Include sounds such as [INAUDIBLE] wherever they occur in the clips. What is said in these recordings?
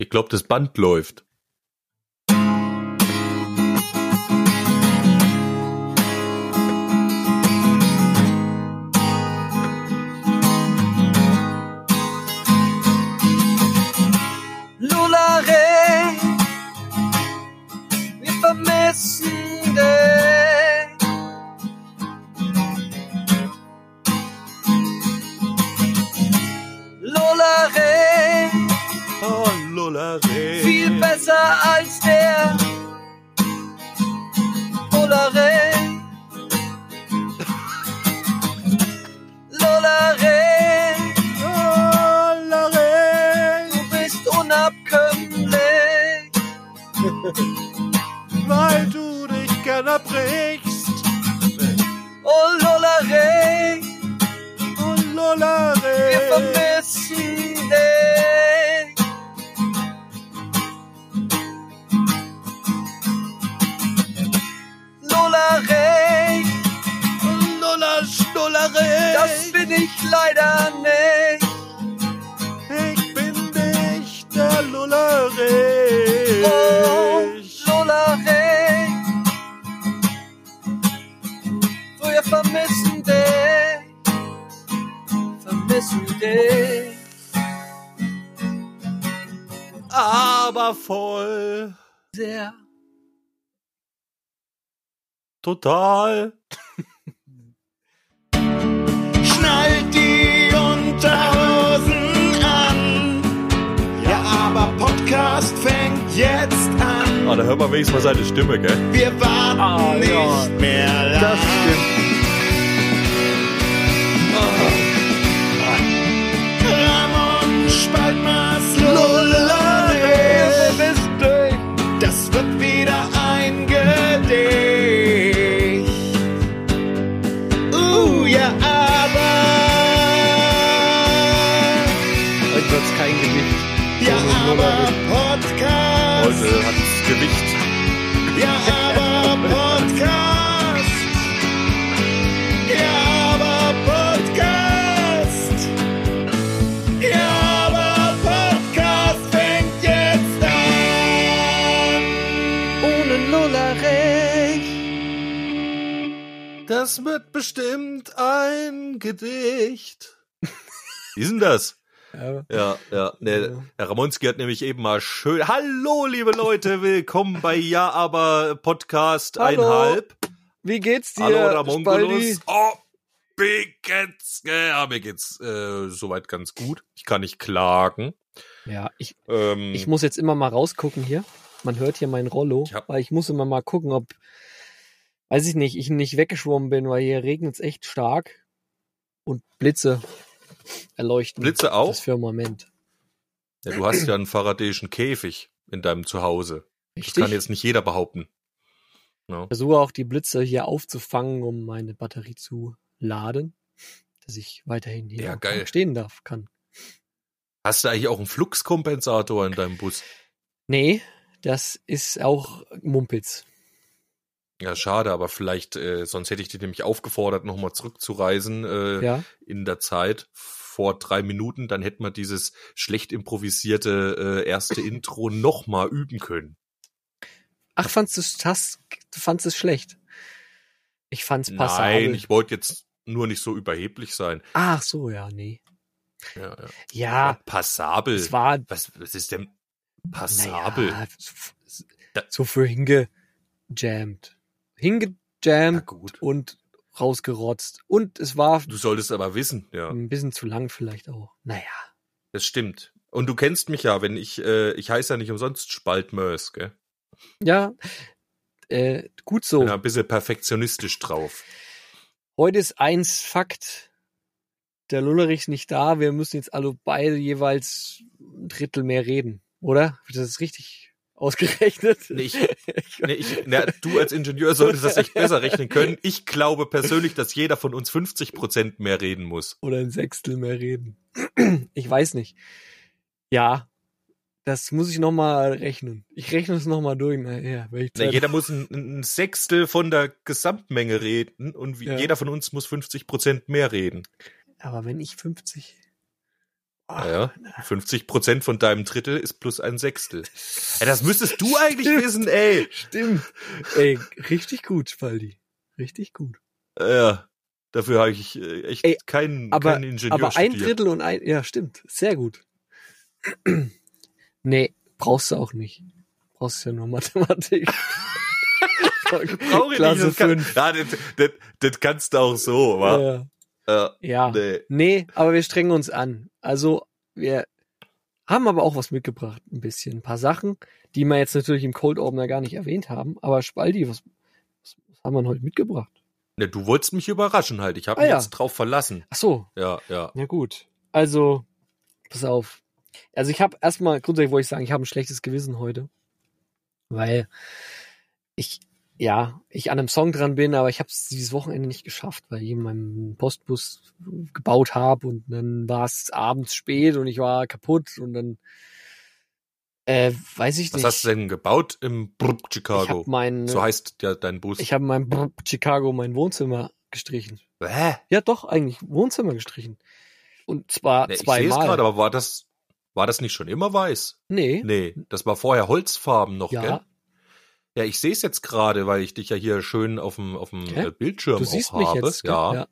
Ich glaube, das Band läuft. Lolare. viel besser als der Lulare. Lulare, du bist unabkömmlich. Weil du dich gerne brichst. Oh Lolare, Oh, Lolare. Leider nicht. Ich bin nicht der Lolare. Oh, Lolare, wir vermissen dich, vermissen dich. Aber voll. Sehr. Total. Jetzt an. Ah, da hört man wenigstens mal seine Stimme, gell? Wir warten Ah, nicht ja. mehr lang. Das stimmt. Ramon Spaltmaß Lullare. Das wird bestimmt ein Gedicht. [LAUGHS] Wie ist denn das? Ja. Ja, ja. Ne, Herr Ramonski hat nämlich eben mal schön. Hallo, liebe Leute, willkommen bei Ja, aber Podcast Hallo, einhalb. Wie geht's dir, Hallo? Ramongulus. Oh, mir geht's, ja, mir geht's äh, soweit ganz gut. Ich kann nicht klagen. Ja, ich, Ähm, ich muss jetzt immer mal rausgucken hier. Man hört hier mein Rollo, hab- weil ich muss immer mal gucken, ob, weiß ich nicht, ich nicht weggeschwommen bin, weil hier regnet es echt stark und Blitze erleuchten. Blitze auch? Das Firmament. ja, du hast ja einen faradäischen Käfig in deinem Zuhause. Das Richtig. kann jetzt nicht jeder behaupten. Ich versuche auch die Blitze hier aufzufangen, um meine Batterie zu laden, dass ich weiterhin hier Ja, geil. stehen darf kann. Hast du eigentlich auch einen Fluxkompensator in deinem Bus? Nee, das ist auch Mumpitz. Ja, schade, aber vielleicht, äh, sonst hätte ich dich nämlich aufgefordert, nochmal zurückzureisen äh, Ja, in der Zeit vor drei Minuten. Dann hätten wir dieses schlecht improvisierte äh, erste Intro nochmal üben können. Ach, fandst du das, du fandst es schlecht? Ich fand's passabel. Nein, ich wollte jetzt nur nicht so überheblich sein. Ach so, ja, nee. Ja, ja. Ja, passabel. es war was, was ist denn passabel? Da- so für hingejammt. Hingejammt und rausgerotzt. Und es war Du solltest aber wissen, ja, ein bisschen zu lang vielleicht auch. Naja. das stimmt. Und du kennst mich ja, wenn ich, äh, ich heiße ja nicht umsonst Spaltmörs, gell? Ja, äh, gut so. Bin ja ein bisschen perfektionistisch drauf. Heute ist eins Fakt. Der Lullerich ist nicht da. Wir müssen jetzt alle beide jeweils ein Drittel mehr reden. Oder? Das ist richtig ausgerechnet. Nee, ich, [LAUGHS] nee, ich, na, du als Ingenieur solltest das echt besser rechnen können. Ich glaube persönlich, dass jeder von uns 50 Prozent mehr reden muss. Oder ein Sechstel mehr reden. [CLEARS THROAT] Ich weiß nicht. Ja, das muss ich nochmal rechnen. Ich rechne es nochmal durch. Naja, Na, jeder muss ein, ein Sechstel von der Gesamtmenge reden und wie, Ja. jeder von uns muss 50 Prozent mehr reden. Aber wenn ich 50. Ja, 50 Prozent von deinem Drittel ist plus ein Sechstel. Ey, das müsstest du eigentlich Stimmt. wissen, ey. Stimmt. Ey, richtig gut, Spaldi. Richtig gut. Ja, dafür habe ich äh, echt Ey, keinen, aber- keinen Ingenieur Aber ein studiert. Drittel und ein, ja, stimmt. Sehr gut. [CLEARS THROAT] nee, brauchst du auch nicht. Brauchst ja nur Mathematik. [LAUGHS] Brauche ich Klasse nicht, das, kann, fünf. ja, das, das, das kannst du auch so, wa? Ja. Ja. ja. Nee. Nee, aber wir strengen uns an. Also, wir haben aber auch was mitgebracht, ein bisschen. Ein paar Sachen, die wir jetzt natürlich im Cold Opener gar nicht erwähnt haben. Aber Spaldi, was, was, was haben wir heute mitgebracht? Ne, du wolltest mich überraschen halt. Ich habe Ah, mich ja. jetzt drauf verlassen. Ach so, Ja, ja. ja gut. Also, pass auf. Also ich habe erstmal, grundsätzlich wollte ich sagen, ich habe ein schlechtes Gewissen heute. Weil ich, ja, ich an einem Song dran bin, aber ich habe es dieses Wochenende nicht geschafft, weil ich in meinem Postbus gebaut habe und dann war es abends spät und ich war kaputt und dann äh, weiß ich Was nicht. hast du denn gebaut im Brub Chicago? mein, so heißt ja dein Bus. ich habe in meinem Brr- Chicago mein Wohnzimmer gestrichen. Hä? Ja, doch, eigentlich Wohnzimmer gestrichen. Und zwar Ne, ich sehe es zweimal. gerade, aber war das, war das nicht schon immer weiß? nee. Nee, das war vorher Holzfarben noch, Ja. gell? Ja, ich sehe es jetzt gerade, weil ich dich ja hier schön auf dem, auf dem Hä? äh, Bildschirm Du auch siehst habe. mich jetzt. gell? ja,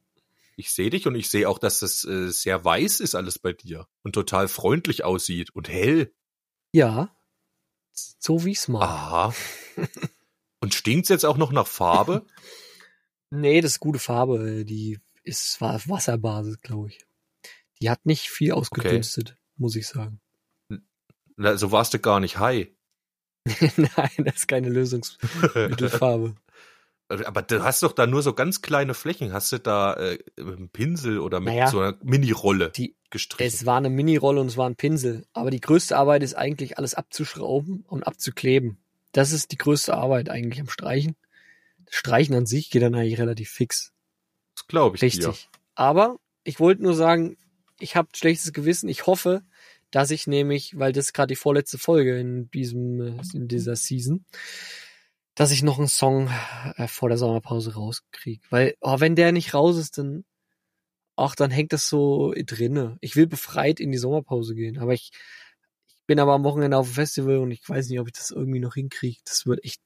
ich sehe dich und ich sehe auch, dass das äh, sehr weiß ist alles bei dir und total freundlich aussieht und hell. ja. So wie es mal. Aha. [LAUGHS] und stinkt's jetzt auch noch nach Farbe? [LAUGHS] Nee, das ist gute Farbe. Die ist war auf Wasserbasis, glaube ich. Die hat nicht viel ausgedünstet, muss ich sagen. Na, so warst du gar nicht high. [LAUGHS] Nein, das ist keine Lösungsmittelfarbe. [LAUGHS] Aber du hast doch da nur so ganz kleine Flächen. Hast du da äh, mit einem Pinsel oder mit Naja, so einer Mini-Rolle gestrichen? es war eine Mini-Rolle und es war ein Pinsel. Aber die größte Arbeit ist eigentlich alles abzuschrauben und abzukleben. Das ist die größte Arbeit eigentlich am Streichen. Das Streichen an sich geht dann eigentlich relativ fix. Das glaube ich Richtig. dir. Aber ich wollte nur sagen, ich habe schlechtes Gewissen. Ich hoffe, dass ich nämlich, weil das ist gerade die vorletzte Folge in diesem in dieser Season, dass ich noch einen Song äh, vor der Sommerpause rauskriege. Weil oh, wenn der nicht raus ist, dann ach, dann hängt das so drinne. Ich will befreit in die Sommerpause gehen, aber ich ich bin aber am Wochenende auf dem Festival und ich weiß nicht, ob ich das irgendwie noch hinkriege. Das wird echt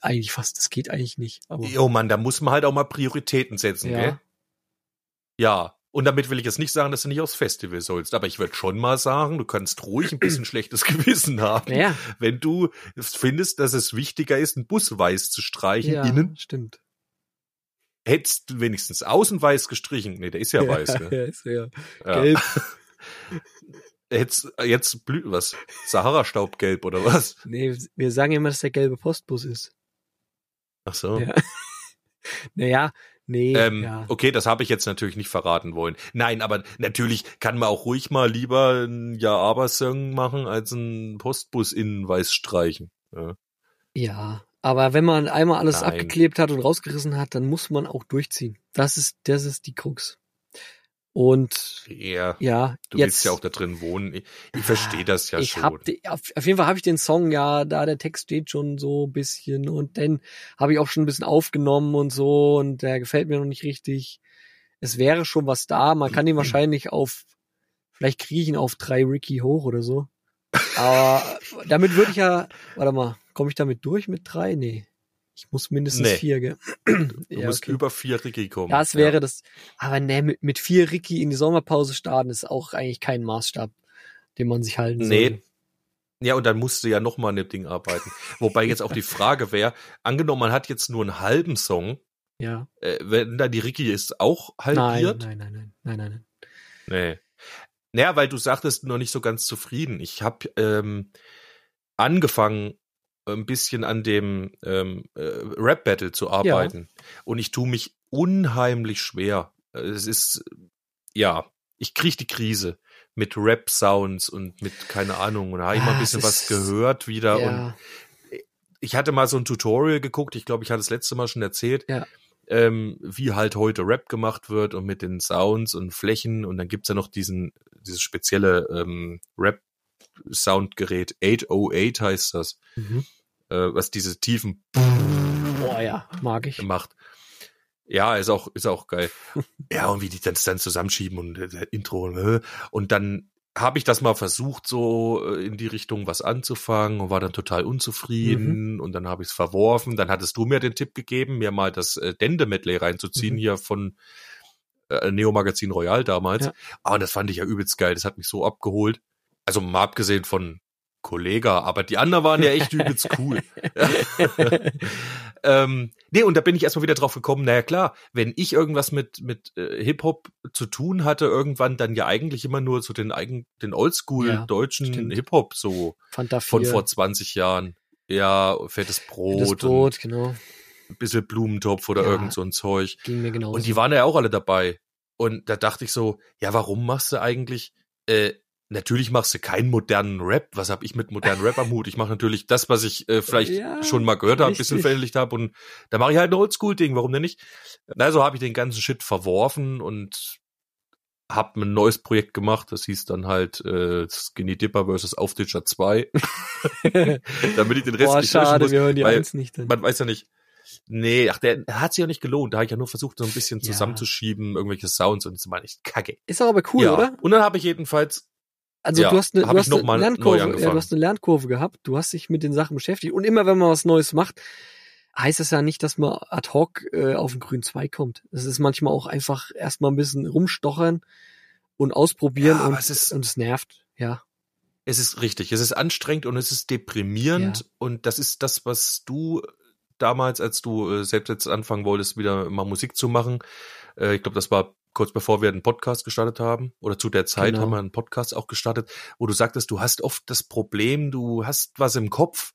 eigentlich fast, das geht eigentlich nicht. Aber Jo, Mann, da muss man halt auch mal Prioritäten setzen, Ja. gell? Ja. Und damit will ich jetzt nicht sagen, dass du nicht aufs Festival sollst, aber ich würde schon mal sagen, du kannst ruhig ein bisschen [CLEARS THROAT] schlechtes Gewissen haben, naja, wenn du findest, dass es wichtiger ist, einen Bus weiß zu streichen, ja, innen. stimmt. Hättest du wenigstens außen weiß gestrichen. Nee, der ist ja [LAUGHS] weiß, gell? ja, ist ja Ja. gelb. [LAUGHS] Jetzt, jetzt blüht was? Sahara-Staubgelb oder was? Nee, wir sagen immer, dass der gelbe Postbus ist. Ach so. Ja. [LAUGHS] Naja, nee, Ähm, ja. Okay, das habe ich jetzt natürlich nicht verraten wollen. Nein, aber natürlich kann man auch ruhig mal lieber ein Ja-Aber-Song machen, als einen Postbus innen weiß streichen. Ja. Ja, aber wenn man einmal alles Nein. abgeklebt hat und rausgerissen hat, dann muss man auch durchziehen. Das ist, das ist die Krux. Und ja. ja, Du jetzt, willst ja auch da drin wohnen. Ich, ich verstehe das ja ich schon. hab auf, auf jeden Fall habe ich den Song ja, da der Text steht schon so ein bisschen und dann habe ich auch schon ein bisschen aufgenommen und so und der gefällt mir noch nicht richtig. Es wäre schon was da, man kann ihn wahrscheinlich auf, vielleicht kriege ich ihn auf drei Ricky hoch oder so. Aber [LAUGHS] damit würde ich ja, warte mal, komme ich damit durch mit drei? Nee. Ich muss mindestens Nee. vier, gell? [CLEARS THROAT] du Ja, musst okay. über vier Ricky kommen. Das wäre das. Aber ne, mit, mit vier Ricky in die Sommerpause starten ist auch eigentlich kein Maßstab, den man sich halten Nee. soll. Ja, und dann musst du ja noch mal an dem Ding arbeiten. Wobei jetzt auch die Frage wäre, angenommen, man hat jetzt nur einen halben Song, Ja. äh, wenn da die Ricky ist auch halbiert? nein, nein, nein, nein, nein, nein. Nee. Naja, weil du sagtest noch nicht so ganz zufrieden. Ich habe ähm, angefangen, ein bisschen an dem ähm, äh, Rap-Battle zu arbeiten. Und ich tue mich unheimlich schwer. Es ist, ja, ich krieg die Krise mit Rap-Sounds und mit, keine Ahnung, und da habe ich mal ein Ah, bisschen was gehört wieder. Und Ja, ich hatte mal so ein Tutorial geguckt, ich glaube, ich hatte das letzte Mal schon erzählt, Ja. ähm, wie halt heute Rap gemacht wird und mit den Sounds und Flächen und dann gibt's ja noch diesen, dieses spezielle ähm, Rap-Soundgerät, 808 heißt das, mhm. Äh, was diese tiefen Boah, ja, mag ich. macht. Ja, ist auch, ist auch geil. [LAUGHS] ja, und wie die das dann zusammenschieben und äh, Intro äh, und dann habe ich das mal versucht, so in die Richtung was anzufangen und war dann total unzufrieden und dann habe ich es verworfen. Dann hattest du mir den Tipp gegeben, mir mal das äh, Dende-Medley reinzuziehen Mhm. hier von äh, Neo Magazin Royal damals. Ja. Ah, und das fand ich ja übelst geil. Das hat mich so abgeholt. Also mal abgesehen von Kollega, aber die anderen waren ja echt übelst cool. [LAUGHS] ähm, nee, und da bin ich erstmal wieder drauf gekommen, naja klar, wenn ich irgendwas mit, mit äh, Hip-Hop zu tun hatte, irgendwann dann ja eigentlich immer nur so den eigen, den Oldschool Ja, deutschen. Hip-Hop so von 4, vor 20 Jahren. Ja, fettes Brot, und Brot, genau. ein bisschen Blumentopf oder Ja. irgend so ein Zeug. Ging mir genauso. Und die waren ja auch alle dabei. Und da dachte ich so, ja, warum machst du eigentlich, äh, natürlich machst du keinen modernen Rap. Was hab ich mit modernen Rap am Hut? Ich mache natürlich das, was ich äh, vielleicht Ja, schon mal gehört habe, ein bisschen verinnerlicht habe. Und da mache ich halt ein Oldschool-Ding, warum denn nicht? Also habe ich den ganzen Shit verworfen und hab ein neues Projekt gemacht. Das hieß dann halt äh, Skinny Dipper vs. Aufditscher 2. [LAUGHS] Damit ich den Rest Boah, nicht schade, muss, wir hören die weil eins nicht dann. man weiß ja nicht. Nee, ach, der hat sich ja nicht gelohnt. Da habe ich ja nur versucht, so ein bisschen Ja. zusammenzuschieben, irgendwelche Sounds und das war nicht kacke. Ist aber cool, ja. oder? Und dann habe ich jedenfalls, Also Ja, du hast eine, du hast eine Lernkurve, ja, du hast eine Lernkurve gehabt, du hast dich mit den Sachen beschäftigt und immer wenn man was Neues macht, heißt das ja nicht, dass man ad hoc äh, auf den grünen Zweig kommt. Es ist manchmal auch einfach erstmal ein bisschen rumstochern und ausprobieren Ja, und, es ist- und es nervt, ja. es ist richtig, es ist anstrengend und es ist deprimierend und das ist das, was du damals, als du äh, selbst jetzt anfangen wolltest, wieder mal Musik zu machen. Äh, ich glaube, das war kurz bevor wir einen Podcast gestartet haben oder zu der Zeit Genau. haben wir einen Podcast auch gestartet, wo du sagtest, du hast oft das Problem, du hast was im Kopf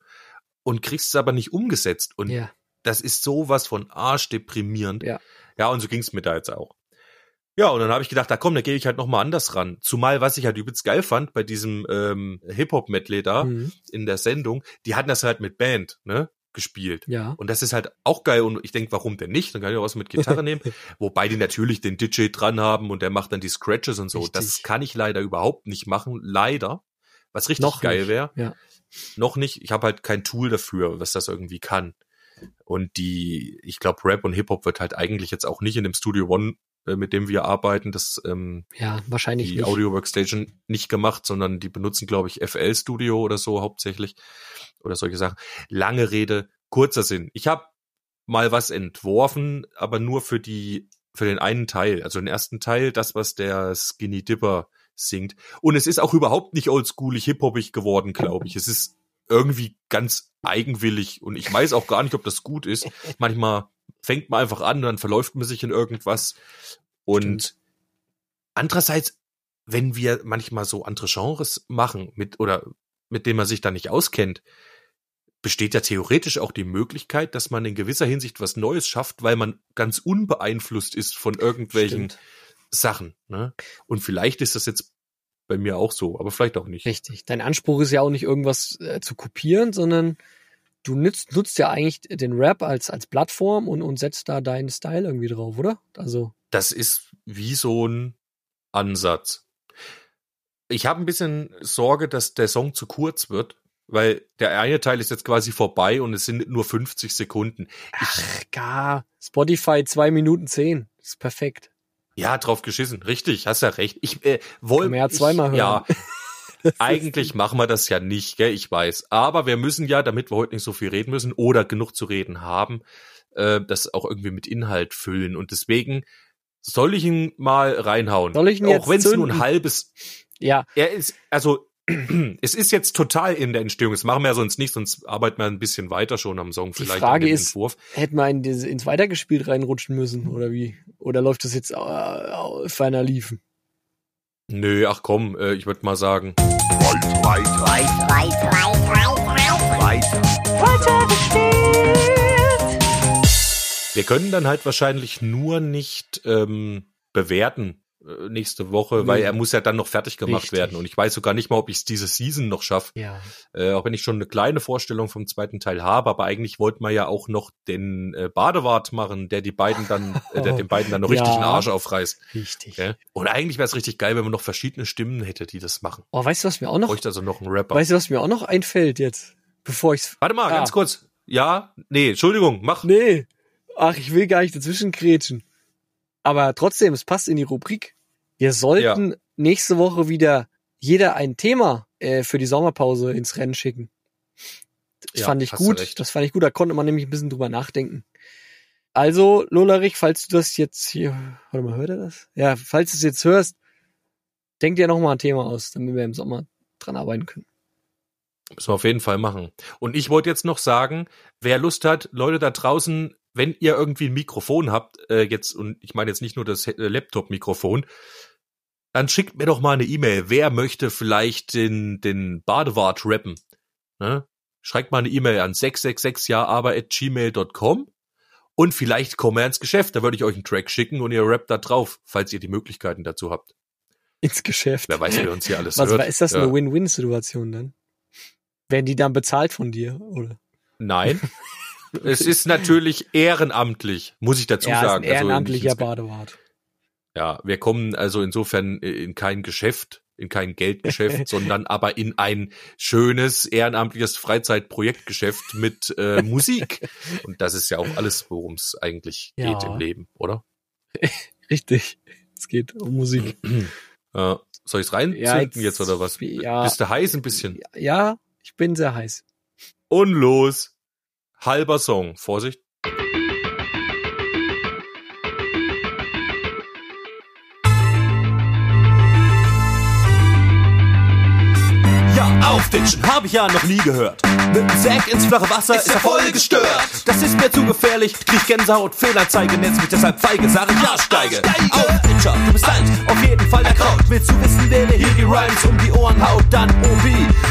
und kriegst es aber nicht umgesetzt und Ja. das ist sowas von arschdeprimierend. Ja. Ja, und so ging's mir da jetzt auch. Ja, und dann habe ich gedacht, da komm, da gehe ich halt noch mal anders ran. Zumal, was ich halt übelst geil fand bei diesem ähm, Hip-Hop-Medley da Mhm. in der Sendung, die hatten das halt mit Band, ne, gespielt. Ja. Und das ist halt auch geil und ich denke, warum denn nicht? Dann kann ich auch was mit Gitarre [LAUGHS] nehmen. Wobei die natürlich den DJ dran haben und der macht dann die Scratches und so. Richtig. Das kann ich leider überhaupt nicht machen, leider. Was richtig Noch geil wäre. ja. Noch nicht. Ich habe halt kein Tool dafür, was das irgendwie kann. Und die, ich glaube, Rap und Hip-Hop wird halt eigentlich jetzt auch nicht in dem Studio One, mit dem wir arbeiten, das ähm, Ja, wahrscheinlich die nicht. Audio Workstation nicht gemacht, sondern die benutzen, glaube ich, FL Studio oder so hauptsächlich oder solche Sachen. Lange Rede, kurzer Sinn. Ich habe mal was entworfen, aber nur für die für den einen Teil, also den ersten Teil, das was der Skinny Dipper singt. Und es ist auch überhaupt nicht oldschoolig hip-hopig geworden, glaube ich. Es ist irgendwie ganz eigenwillig und ich weiß auch gar nicht, ob das gut ist. [LAUGHS] Manchmal fängt man einfach an und dann verläuft man sich in irgendwas und Stimmt. andererseits, wenn wir manchmal so andere Genres machen mit oder mit denen man sich da nicht auskennt, besteht ja theoretisch auch die Möglichkeit, dass man in gewisser Hinsicht was Neues schafft, weil man ganz unbeeinflusst ist von irgendwelchen Stimmt. Sachen. Ne? Und vielleicht ist das jetzt bei mir auch so, aber vielleicht auch nicht. Richtig. Dein Anspruch ist ja auch nicht irgendwas äh, zu kopieren, sondern du nutzt, nutzt ja eigentlich den Rap als, als Plattform und, und setzt da deinen Style irgendwie drauf, oder? Also, Das ist wie so ein Ansatz. Ich habe ein bisschen Sorge, dass der Song zu kurz wird, weil der eine Teil ist jetzt quasi vorbei und es sind nur 50 Sekunden. ach, gar. Spotify zwei Minuten zehn. ist perfekt. Ja, drauf geschissen. Richtig, hast ja recht. Ich äh, wollte ja zweimal hören. Ja, [LAUGHS] eigentlich machen wir das ja nicht, gell? Ich weiß. Aber wir müssen ja, damit wir heute nicht so viel reden müssen oder genug zu reden haben, äh, das auch irgendwie mit Inhalt füllen. Und deswegen soll ich ihn mal reinhauen. Soll ich ihn auch wenn es nur ein halbes. Ja, Er ist also. Es ist jetzt total in der Entstehung. Das machen wir ja sonst nicht, sonst arbeiten wir ein bisschen weiter schon am Song Die vielleicht. Frage an dem ist- Entwurf. hätte man in diese, ins Weitergespielt reinrutschen müssen, oder wie? Oder läuft das jetzt äh, feiner liefen? Nö, ach komm, äh, ich würde mal sagen. Wir können dann halt wahrscheinlich nur nicht ähm, bewerten äh, nächste Woche, Nee. weil er muss ja dann noch fertig gemacht Richtig. werden. Und ich weiß sogar nicht mal, ob ich es diese Season noch schaffe. Ja. Äh, auch wenn ich schon eine kleine Vorstellung vom zweiten Teil habe, aber eigentlich wollten wir ja auch noch den äh, Badewart machen, der die beiden dann, äh, der [LAUGHS] den beiden dann noch richtig Ja. den Arsch aufreißt. Richtig. Gell? Und eigentlich wäre es richtig geil, wenn man noch verschiedene Stimmen hätte, die das machen. Oh, weißt du, was mir auch noch, Bräuchte also noch einen Rapper. weißt du, was mir auch noch einfällt jetzt? Bevor ich's, Warte mal, Ah. ganz kurz. Ja, nee, Entschuldigung, mach. nee. Ach, ich will gar nicht dazwischen grätschen. Aber trotzdem, es passt in die Rubrik. Wir sollten nächste Woche wieder jeder ein Thema äh, für die Sommerpause ins Rennen schicken. Das Ja, fand ich gut. Das fand ich gut. Da konnte man nämlich ein bisschen drüber nachdenken. Also, Lolarich, falls du das jetzt hier, warte mal, hört er das? Ja, falls du es jetzt hörst, denk dir noch mal ein Thema aus, damit wir im Sommer dran arbeiten können. Müssen wir auf jeden Fall machen. Und ich wollte jetzt noch sagen, wer Lust hat, Leute da draußen, wenn ihr irgendwie ein Mikrofon habt, äh, jetzt, und ich meine jetzt nicht nur das äh, Laptop-Mikrofon, dann schickt mir doch mal eine E-Mail. Wer möchte vielleicht den, den Badewart rappen? Ne? Schreibt mal eine E-Mail an 666jaaber.gmail.com und vielleicht kommen wir ins Geschäft. Da würde ich euch einen Track schicken und ihr rappt da drauf, falls ihr die Möglichkeiten dazu habt. Ins Geschäft. Wer weiß, wer uns hier alles Was, hört. ist das Ja. eine Win-Win-Situation dann? Werden die dann bezahlt von dir, oder? Nein. [LAUGHS] [LAUGHS] es ist natürlich ehrenamtlich, muss ich dazu ja, ist ein sagen. Also ehrenamtlicher ins- Badewart. ja, wir kommen also insofern in kein Geschäft, in kein Geldgeschäft, [LAUGHS] sondern aber in ein schönes ehrenamtliches Freizeitprojektgeschäft mit äh, [LAUGHS] Musik. Und das ist ja auch alles, worum es eigentlich Ja. geht im Leben, oder? Richtig. Es geht um Musik. [CLEARS THROAT] Äh, soll ich's reinzünden jetzt, oder was? Ja, Bist du heiß ein bisschen? ja, ich bin sehr heiß. Und los. Halber Song. Vorsicht. Aufditschen, hab ich ja noch nie gehört. Mit dem Sack ins flache Wasser ist, ja voll gestört. Das ist mir zu gefährlich, krieg Gänsehaut, Fehlanzeige, nennst mich deshalb feige, sag ich ja, steige. Aufditscher, du bist alt, auf jeden Fall der Kraut. Willst du wissen, wer dir hier die Rhymes um die Ohren haut? Dann OP,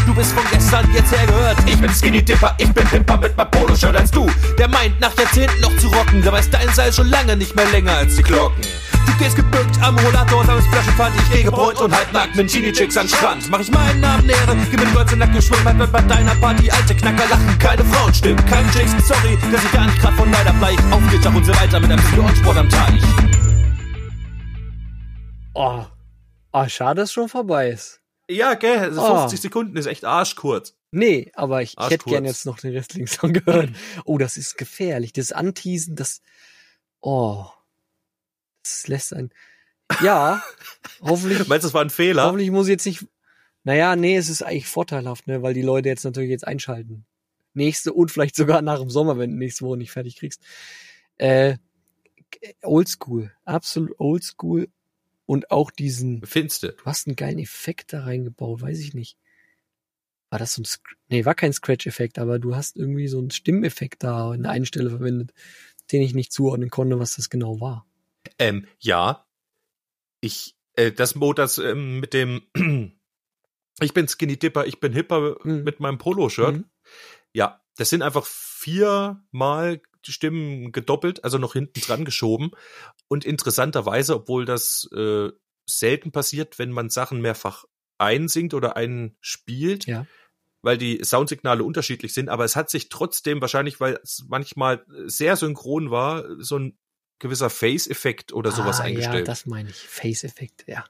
du bist von gestern jetzt her gehört. Ich bin Skinny Dipper, ich bin Pimper mit meinem Poloshirt als du. Der meint nach Jahrzehnten noch zu rocken, dabei ist dein Seil schon lange nicht mehr länger als die Glocken. Du gehst gebückt am Rollator, sammelst Flaschenpfand, ich eh gebräunt und halbnackt mit Chini-Chicks an Strand. Mach ich meinen Namen Ehre, gib mir in Nacken, schwimm halt bei deiner Party, alte Knacker lachen, keine Frauen stimmen, kein Chicks, sorry, dass ich gar nicht grad von leider bleich aufgeht, und so weiter mit einem Sport am Teich. Oh, oh schade, dass es schon vorbei ist. Ja, gell, also Ah. 50 Sekunden ist echt arschkurz. Nee, aber ich, ich hätte gern jetzt noch den restlichen Song gehört. Oh, das ist gefährlich. Das Anteasen, das. Oh. Das lässt einen. Ja, [LAUGHS] hoffentlich. Meinst du, das war ein Fehler? Hoffentlich muss ich jetzt nicht. Naja, nee, es ist eigentlich vorteilhaft, ne, weil die Leute jetzt natürlich jetzt einschalten. Nächste und vielleicht sogar nach dem Sommer, wenn du nächste Woche nicht fertig kriegst. Äh, oldschool. Absolut oldschool. Und auch diesen, Findste. du hast einen geilen Effekt da reingebaut, weiß ich nicht. War das so ein, nee, war kein Scratch-Effekt, aber du hast irgendwie so einen Stimmeffekt da an der einen Stelle verwendet, den ich nicht zuordnen konnte, was das genau war. Ähm, ja. Ich, äh, das Mo, das ähm, mit dem [CLEARS THROAT] Ich bin Skinny Dipper, ich bin Hipper Mhm. mit meinem Polo-Shirt. Mhm. Ja, das sind einfach viermal die Stimmen gedoppelt, also noch hinten dran geschoben. Und interessanterweise, obwohl das äh, selten passiert, wenn man Sachen mehrfach einsingt oder einspielt, Ja. weil die Soundsignale unterschiedlich sind, aber es hat sich trotzdem wahrscheinlich, weil es manchmal sehr synchron war, so ein gewisser Face-Effekt oder sowas ah, eingestellt. Ja, das meine ich. Face-Effekt, ja.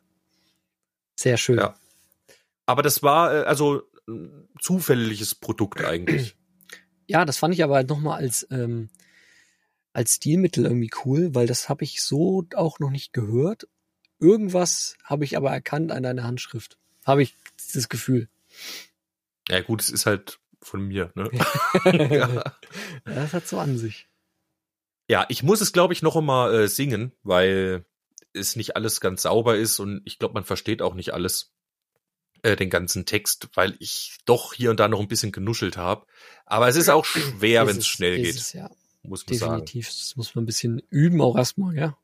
Sehr schön. Ja. Aber das war äh, also ein zufälliges Produkt [CLEARS THROAT] eigentlich. Ja, das fand ich aber nochmal als, ähm, als Stilmittel irgendwie cool, weil das habe ich so auch noch nicht gehört. Irgendwas habe ich aber erkannt an deiner Handschrift. Habe ich das Gefühl. Ja gut, es ist halt von mir. Ne? [LAUGHS] ja. [LAUGHS] Das hat so an sich. Ja, ich muss es glaube ich noch einmal äh, singen, weil es nicht alles ganz sauber ist und ich glaube, man versteht auch nicht alles, äh, den ganzen Text, weil ich doch hier und da noch ein bisschen genuschelt habe. Aber es ist auch [CLEARS THROAT] schwer, wenn es schnell geht, Es, ja, muss man sagen. definitiv. Das muss man ein bisschen üben auch erstmal, ja.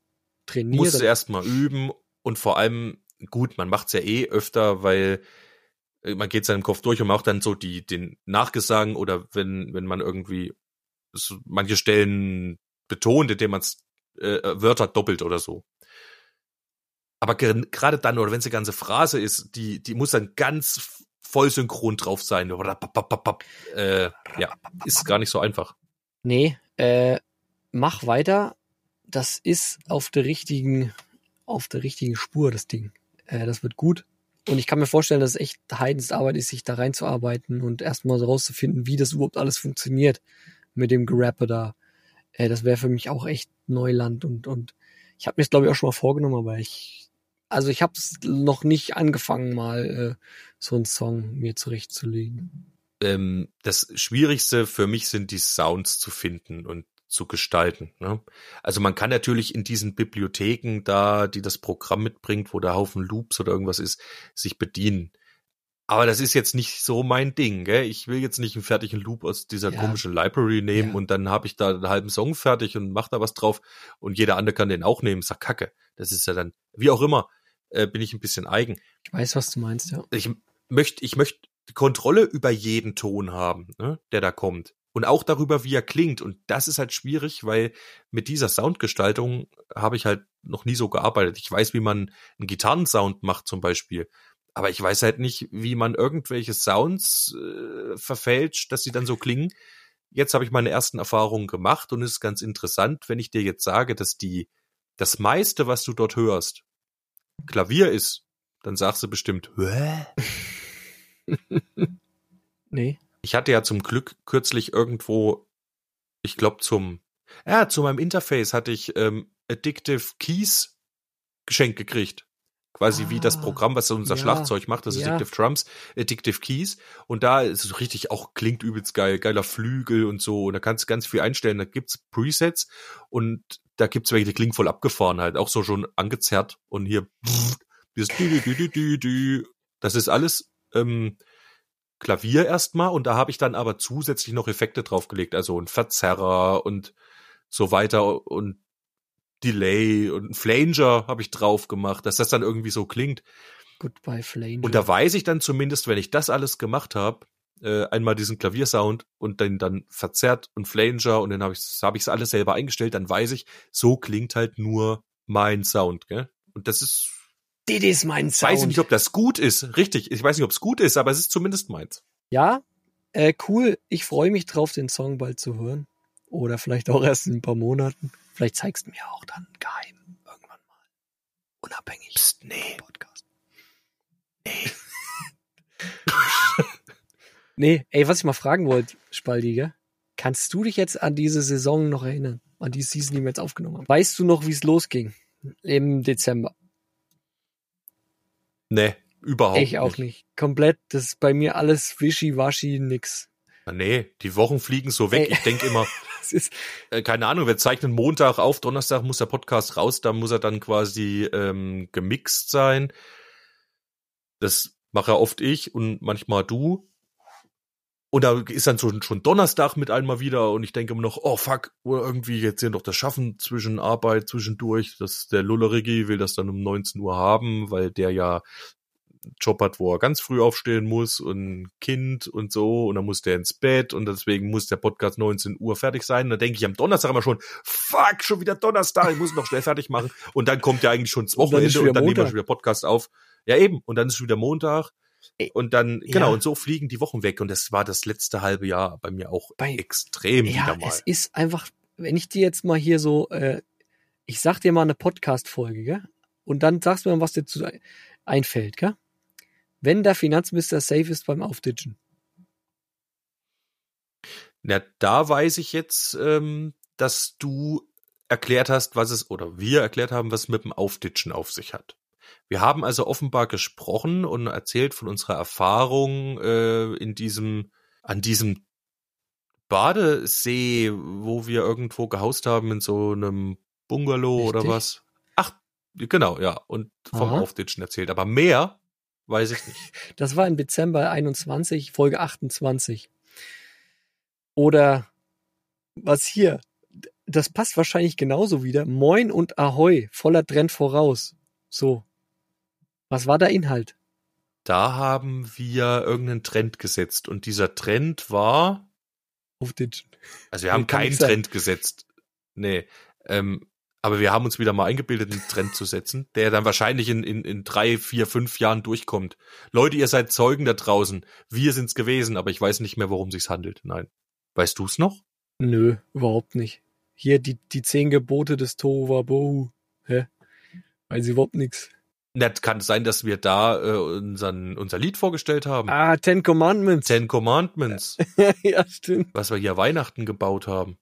Trainieren. Musst du erstmal üben und vor allem, gut, man macht's ja eh öfter, weil äh, man geht seinem Kopf durch und macht dann so die, den Nachgesang oder wenn, wenn man irgendwie so manche Stellen betont, indem man äh, Wörter doppelt oder so. Aber ger- gerade dann, oder wenn es eine ganze Phrase ist, die, die muss dann ganz voll synchron drauf sein. Äh, ja, ist gar nicht so einfach. Nee, äh, mach weiter. Das ist auf der richtigen, auf der richtigen Spur, das Ding. Äh, das wird gut. Und ich kann mir vorstellen, dass es echt Heidensarbeit ist, sich da reinzuarbeiten und erstmal so rauszufinden, wie das überhaupt alles funktioniert mit dem Gerappe da. Äh, das wäre für mich auch echt Neuland und, und ich habe mir das glaube ich auch schon mal vorgenommen, aber ich Also ich habe es noch nicht angefangen, mal äh, so einen Song mir zurechtzulegen. ähm, das Schwierigste für mich sind die Sounds zu finden und zu gestalten. Ne? Also man kann natürlich in diesen Bibliotheken da, die das Programm mitbringt, wo der Haufen Loops oder irgendwas ist, sich bedienen. Aber das ist jetzt nicht so mein Ding. Gell? Ich will jetzt nicht einen fertigen Loop aus dieser Ja. komischen Library nehmen Ja. und dann habe ich da einen halben Song fertig und mach da was drauf und jeder andere kann den auch nehmen. Sag Kacke. Das ist ja dann, wie auch immer, äh, bin ich ein bisschen eigen Ich weiß, was du meinst, ja. ich möchte, ich möchte Kontrolle über jeden Ton haben, ne, der da kommt. Und auch darüber, wie er klingt. Und das ist halt schwierig, weil mit dieser Soundgestaltung habe ich halt noch nie so gearbeitet. Ich weiß, wie man einen Gitarrensound macht zum Beispiel. Aber ich weiß halt nicht, wie man irgendwelche Sounds äh, verfälscht, dass sie dann so klingen. Jetzt habe ich meine ersten Erfahrungen gemacht und es ist ganz interessant, wenn ich dir jetzt sage, dass die, das meiste, was du dort hörst, Klavier ist, dann sagst du bestimmt, Hä? [LAUGHS] Nee. Ich hatte ja zum Glück kürzlich irgendwo, ich glaube zum, ja, zu meinem Interface hatte ich ähm, Addictive Keys geschenkt gekriegt. Quasi wie das Ah, Programm, was unser ja, Schlagzeug macht, das. Addictive Drums, Addictive Keys. Und da ist es richtig auch, klingt übelst geil, geiler Flügel und so. Und da kannst du ganz viel einstellen. Da gibt's Presets und da gibt's welche, die klingen voll abgefahren halt, auch so schon angezerrt. Und hier, dieses das ist alles ähm, Klavier erstmal und da habe ich dann aber zusätzlich noch Effekte draufgelegt, also ein Verzerrer und so weiter und Delay und ein Flanger habe ich drauf gemacht, dass das dann irgendwie so klingt. Goodbye Flame. Und da weiß ich dann zumindest, wenn ich das alles gemacht habe, äh, einmal diesen Klaviersound und den dann verzerrt und Flanger und dann habe ich habe ich es alles selber eingestellt, dann weiß ich, so klingt halt nur mein Sound, gell? Und das ist das ist mein Sound. weiß ich nicht, ob das gut ist. Richtig, ich weiß nicht, ob es gut ist, aber es ist zumindest meins. Ja, äh, cool. Ich freue mich drauf, den Song bald zu hören. Oder vielleicht auch erst in ein paar Monaten. Vielleicht zeigst du mir auch dann geheim irgendwann mal. Unabhängig. Psst, nee. Podcast. [LAUGHS] nee, ey, was ich mal fragen wollte, Spaldi, gell? Kannst du dich jetzt an diese Saison noch erinnern? An die Season, die wir jetzt aufgenommen haben? Weißt du noch, wie es losging? Im Dezember. Nee, überhaupt ich auch nicht. Komplett, das ist bei mir alles wischiwaschi, nix. Na, Nee, die Wochen fliegen so weg. Ey. Ich denke immer, [LAUGHS] Das ist, äh, keine Ahnung, wir zeichnen Montag auf, Donnerstag muss der Podcast raus, da muss er dann quasi ähm, gemixt sein. Das mache oft ich und manchmal du. Und da ist dann schon, schon Donnerstag mit einmal wieder und ich denke immer noch, oh fuck, irgendwie jetzt hier noch das Schaffen zwischen Arbeit, zwischendurch. Das, der Lullerigi will das dann um 19 Uhr haben, weil der ja Job hat, wo er ganz früh aufstehen muss und Kind und so und dann muss der ins Bett und deswegen muss der Podcast 19 Uhr fertig sein. Und dann denke ich am Donnerstag immer schon, fuck, schon wieder Donnerstag, ich muss noch schnell fertig machen. Und dann kommt ja eigentlich schon das Wochenende und dann nehmen wir schon wieder Podcast auf. Ja eben, und dann ist wieder Montag. Und dann, ja. genau, und so fliegen die Wochen weg. Und das war das letzte halbe Jahr bei mir auch Bei- extrem ja, wieder mal. es ist einfach, wenn ich dir jetzt mal hier so, äh, ich sag dir mal eine Podcast-Folge, gell? Und dann sagst du mir, was dir zu einfällt, gell? Wenn der Finanzminister safe ist beim Aufditschen. Na, da weiß ich jetzt, ähm, dass du erklärt hast, was es, oder wir erklärt haben, was es mit dem Aufditschen auf sich hat. Wir haben also offenbar gesprochen und erzählt von unserer Erfahrung äh, in diesem, an diesem Badesee, wo wir irgendwo gehaust haben in so einem Bungalow oder Richtig. was. Ach, genau, ja. Und vom Aha. Aufditschen erzählt. Aber mehr weiß ich nicht. [LAUGHS] Das war im Dezember 21, Folge 28. Oder was hier? Das passt wahrscheinlich genauso wieder. Moin und Ahoi, voller Trend voraus. So. Was war der Inhalt? Da haben wir irgendeinen Trend gesetzt und dieser Trend war, Aufditschen. also wir haben keinen. Trend gesetzt. Nee, ähm, aber wir haben uns wieder mal eingebildet, einen Trend zu setzen, der dann wahrscheinlich in, in, in drei, vier, fünf Jahren durchkommt. Leute, ihr seid Zeugen da draußen. Wir sind's gewesen, aber ich weiß nicht mehr, worum sich's handelt. Nein. Weißt du's noch? Nö, überhaupt nicht. Hier die, die zehn Gebote des Tohuwabohu. Hä? Weiß überhaupt nix. Nett kann sein, dass wir da äh, unseren, unser Lied vorgestellt haben. Ah, Ten Commandments. Ten Commandments, [LAUGHS] ja, stimmt. was wir hier Weihnachten gebaut haben.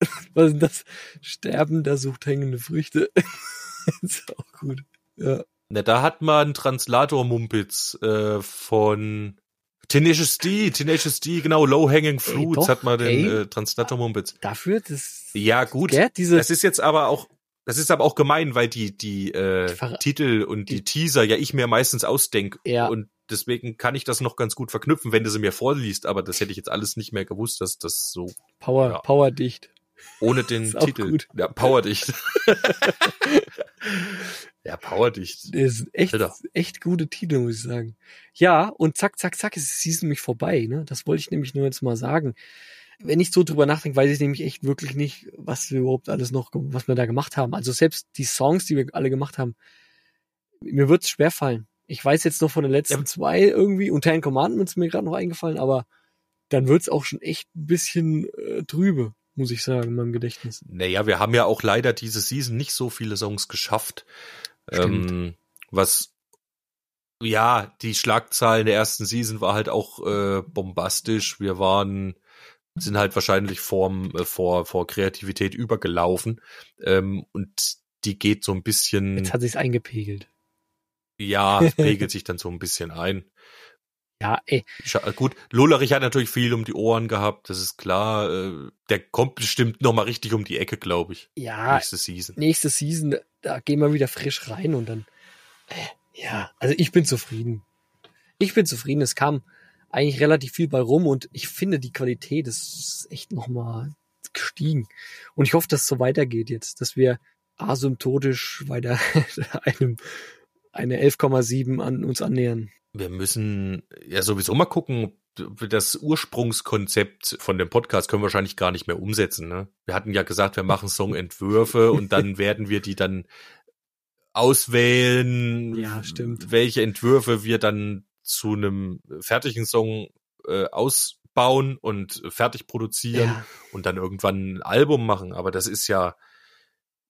[LAUGHS] Was ist das? Sterben, da sucht hängende Früchte. [LAUGHS] ist auch gut. Ja. Na, da hat man einen Translator-Mumpitz äh, von Tenacious D, Tenacious D, genau, Low Hanging Fruits doch, hat man den ey. äh, Translator-Mumpitz. Dafür, das, Ja, gut. Gell, diese, Das ist jetzt aber auch, das ist aber auch gemein, weil die, die, äh, Die Titel und die, die- Teaser ja ich mir meistens ausdenke. Ja. Und deswegen kann ich das noch ganz gut verknüpfen, wenn du sie mir vorliest, aber das hätte ich jetzt alles nicht mehr gewusst, dass das so Power, ja. Powerdicht. Ohne [LAUGHS] den Titel. gut. Ja, Powerdicht. [LAUGHS] ja, Powerdicht. Das ist echt, Alter. echt gute Titel, muss ich sagen. Ja, und zack, zack, zack, ist die Season nämlich vorbei, ne? Das wollte ich nämlich nur jetzt mal sagen. Wenn ich so drüber nachdenke, weiß ich nämlich echt wirklich nicht, was wir überhaupt alles noch, was wir da gemacht haben. Also selbst die Songs, die wir alle gemacht haben, mir wird's schwer fallen. Ich weiß jetzt noch von den letzten Ja. zwei irgendwie, und Ten Commandments mir gerade noch eingefallen, aber dann wird's auch schon echt ein bisschen äh, trübe, muss ich sagen, in meinem Gedächtnis. Naja, wir haben ja auch leider diese Season nicht so viele Songs geschafft. Ähm, was ja, die Schlagzeilen der ersten Season war halt auch äh, bombastisch. Wir waren sind halt wahrscheinlich vorm, äh, vor vor Kreativität übergelaufen ähm, und die geht so ein bisschen Jetzt hat sich's eingepegelt. ja [LAUGHS] pegelt sich dann so ein bisschen ein. Ja, ey, Gut, Lullerich hat natürlich viel um die Ohren gehabt, das ist klar. Äh, der kommt bestimmt noch mal richtig um die Ecke, glaube ich. ja, Nächste Season. nächste Season, da gehen wir wieder frisch rein und dann, äh, ja, also ich bin zufrieden. Ich bin zufrieden. Es kam eigentlich relativ viel bei rum und ich finde, die Qualität ist echt nochmal gestiegen. Und ich hoffe, dass es so weitergeht jetzt, dass wir asymptotisch weiter [LAUGHS] einem, eine 11,7 an uns annähern. Wir müssen ja sowieso mal gucken, das Ursprungskonzept von dem Podcast können wir wahrscheinlich gar nicht mehr umsetzen. Ne? Wir hatten ja gesagt, wir machen Songentwürfe und dann [LAUGHS] werden wir die dann auswählen, Ja, stimmt. welche Entwürfe wir dann zu einem fertigen Song äh, ausbauen und fertig produzieren Ja, und dann irgendwann ein Album machen. Aber das ist ja,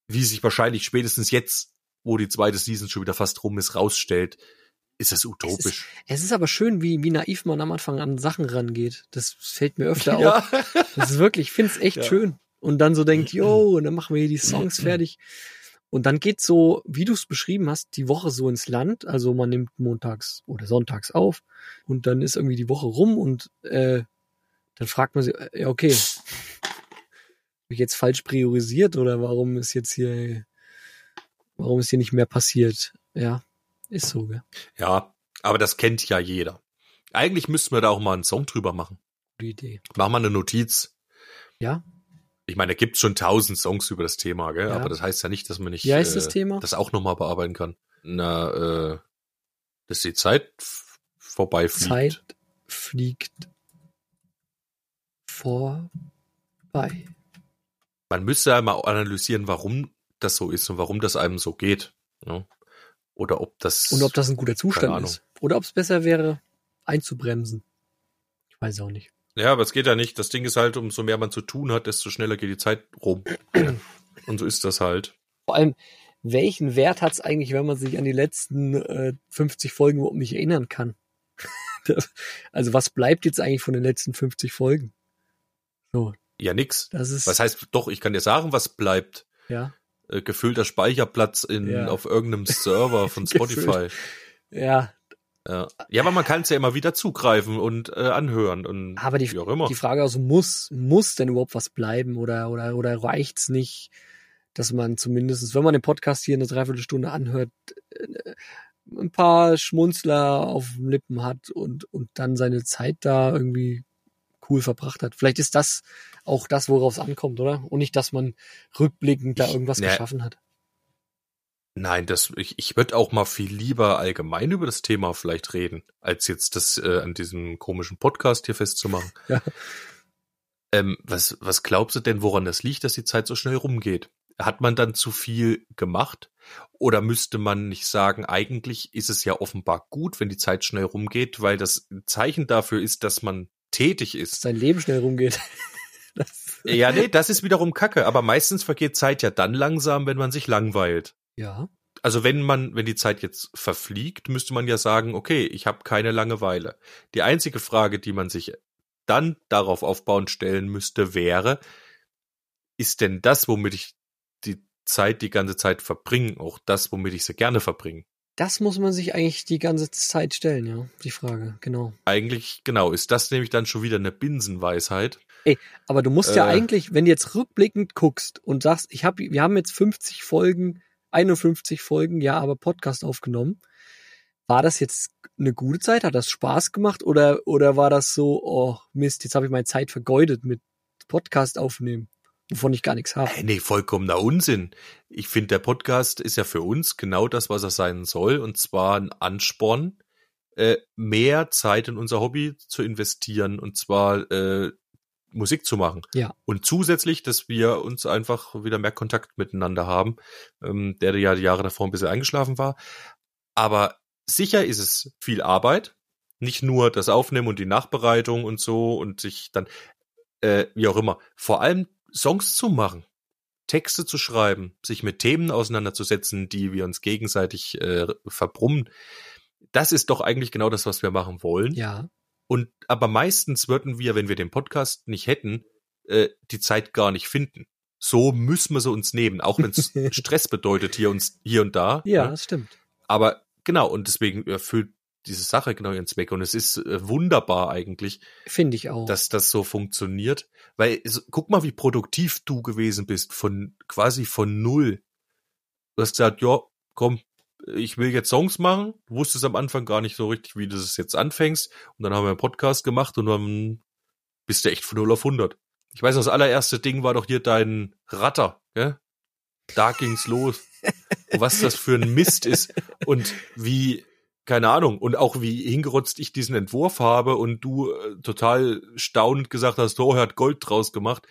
wie sich wahrscheinlich spätestens jetzt, wo die zweite Season schon wieder fast rum ist, rausstellt, ist das utopisch. es ist aber schön, wie, wie naiv man am Anfang an Sachen rangeht. Das fällt mir öfter [LAUGHS] auf. Ja. Das ist wirklich, ich finde es echt Ja. schön. Und dann so denkt, yo, und dann machen wir hier die Songs [CLEARS THROAT] fertig. Und dann geht so, wie du es beschrieben hast, die Woche so ins Land. Also man nimmt montags oder sonntags auf und dann ist irgendwie die Woche rum und äh, dann fragt man sich, äh, ja, okay, habe ich jetzt falsch priorisiert oder warum ist jetzt hier, warum ist hier nicht mehr passiert? Ja, ist so, gell? Ja, aber das kennt ja jeder. Eigentlich müssten wir da auch mal einen Song drüber machen. Gute Idee. Mach mal eine Notiz. Ja, Ich meine, da gibt's schon tausend Songs über das Thema, gell? Ja. aber das heißt ja nicht, dass man nicht Wie heißt äh, das Thema? das auch nochmal bearbeiten kann. Na, äh, dass die Zeit f- vorbeifliegt. Zeit fliegt vorbei. Man müsste ja mal analysieren, warum das so ist und warum das einem so geht. Ne? Oder ob das. Und ob das ein guter Zustand ist. Oder ob es besser wäre, einzubremsen. Ich weiß auch nicht. Ja, aber es geht ja nicht. Das Ding ist halt, umso mehr man zu tun hat, desto schneller geht die Zeit rum. und so ist das halt. Vor allem, welchen Wert hat es eigentlich, wenn man sich an die letzten äh, 50 Folgen überhaupt nicht erinnern kann? Das- [LAUGHS] also was bleibt jetzt eigentlich von den letzten 50 Folgen? So, Ja, nix. das ist Was heißt, doch, ich kann dir sagen, was bleibt. ja, Äh, gefüllter Speicherplatz in, Ja. auf irgendeinem Server von. [LAUGHS] Spotify. ja. Ja. ja, aber man kann es ja immer wieder zugreifen und äh, anhören und Aber die, wie auch immer. die Frage also muss muss denn überhaupt was bleiben oder oder oder reicht's nicht, dass man zumindest, wenn man den Podcast hier eine Dreiviertelstunde anhört, äh, ein paar Schmunzler auf den Lippen hat und und dann seine Zeit da irgendwie cool verbracht hat. Vielleicht ist das auch das, worauf es ankommt, oder? Und nicht, dass man rückblickend da Ich- irgendwas ne. geschaffen hat. Nein, das, ich, ich würde auch mal viel lieber allgemein über das Thema vielleicht reden, als jetzt das äh, an diesem komischen Podcast hier festzumachen. [LAUGHS] Ja. Ähm, was, was glaubst du denn, woran das liegt, dass die Zeit so schnell rumgeht? Hat man dann zu viel gemacht? Oder müsste man nicht sagen, eigentlich ist es ja offenbar gut, wenn die Zeit schnell rumgeht, weil das Zeichen dafür ist, dass man tätig Dass ist. sein Leben schnell rumgeht. [LAUGHS] Ja, nee, das ist wiederum Kacke, aber meistens vergeht Zeit ja dann langsam, wenn man sich langweilt. ja. Also wenn man, wenn die Zeit jetzt verfliegt, müsste man ja sagen, okay, ich habe keine Langeweile. Die einzige Frage, die man sich dann darauf aufbauend stellen müsste, wäre, ist denn das, womit ich die Zeit die ganze Zeit verbringen, auch das, womit ich sie gerne verbringe. Das muss man sich eigentlich die ganze Zeit stellen, ja, die Frage, genau. Eigentlich, genau, ist das nämlich dann schon wieder eine Binsenweisheit. Aber du musst ja Äh. eigentlich, wenn du jetzt rückblickend guckst und sagst, ich hab, wir haben jetzt 50 Folgen, 51 Folgen, ja, aber Podcast aufgenommen. War das jetzt eine gute Zeit? Hat das Spaß gemacht? Oder, oder war das so, oh Mist, jetzt habe ich meine Zeit vergeudet mit Podcast aufnehmen, wovon ich gar nichts habe? Hey, nee, vollkommener Unsinn. Ich finde, der Podcast ist ja für uns genau das, was er sein soll, und zwar ein Ansporn, äh, mehr Zeit in unser Hobby zu investieren, und zwar äh, Musik zu machen. Ja. Und zusätzlich, dass wir uns einfach wieder mehr Kontakt miteinander haben, ähm, der ja die Jahre davor ein bisschen eingeschlafen war. Aber sicher ist es viel Arbeit. Nicht nur das Aufnehmen und die Nachbereitung und so und sich dann, äh, wie auch immer, vor allem Songs zu machen, Texte zu schreiben, sich mit Themen auseinanderzusetzen, die wir uns gegenseitig äh, verbrummen. Das ist doch eigentlich genau das, was wir machen wollen. Ja, Und aber meistens würden wir, wenn wir den Podcast nicht hätten, äh, die Zeit gar nicht finden. So müssen wir sie uns nehmen, auch wenn es [LAUGHS] Stress bedeutet hier uns hier und da. ja, ne? das stimmt. Aber genau und deswegen erfüllt diese Sache genau ihren Zweck und es ist äh, wunderbar eigentlich, Finde ich auch. dass das so funktioniert, weil guck mal, wie produktiv du gewesen bist von quasi von null. Du hast gesagt, ja, komm, ich will jetzt Songs machen. Du wusstest am Anfang gar nicht so richtig, wie du es jetzt anfängst. Und dann haben wir einen Podcast gemacht und dann bist du echt von 0 auf 100. Ich weiß, das allererste Ding war doch hier dein Ratter, gell? Da ging's los. Was das für ein Mist ist und wie, keine Ahnung, und auch wie hingerotzt ich diesen Entwurf habe und du äh, total staunend gesagt hast, oh, er hat Gold draus gemacht,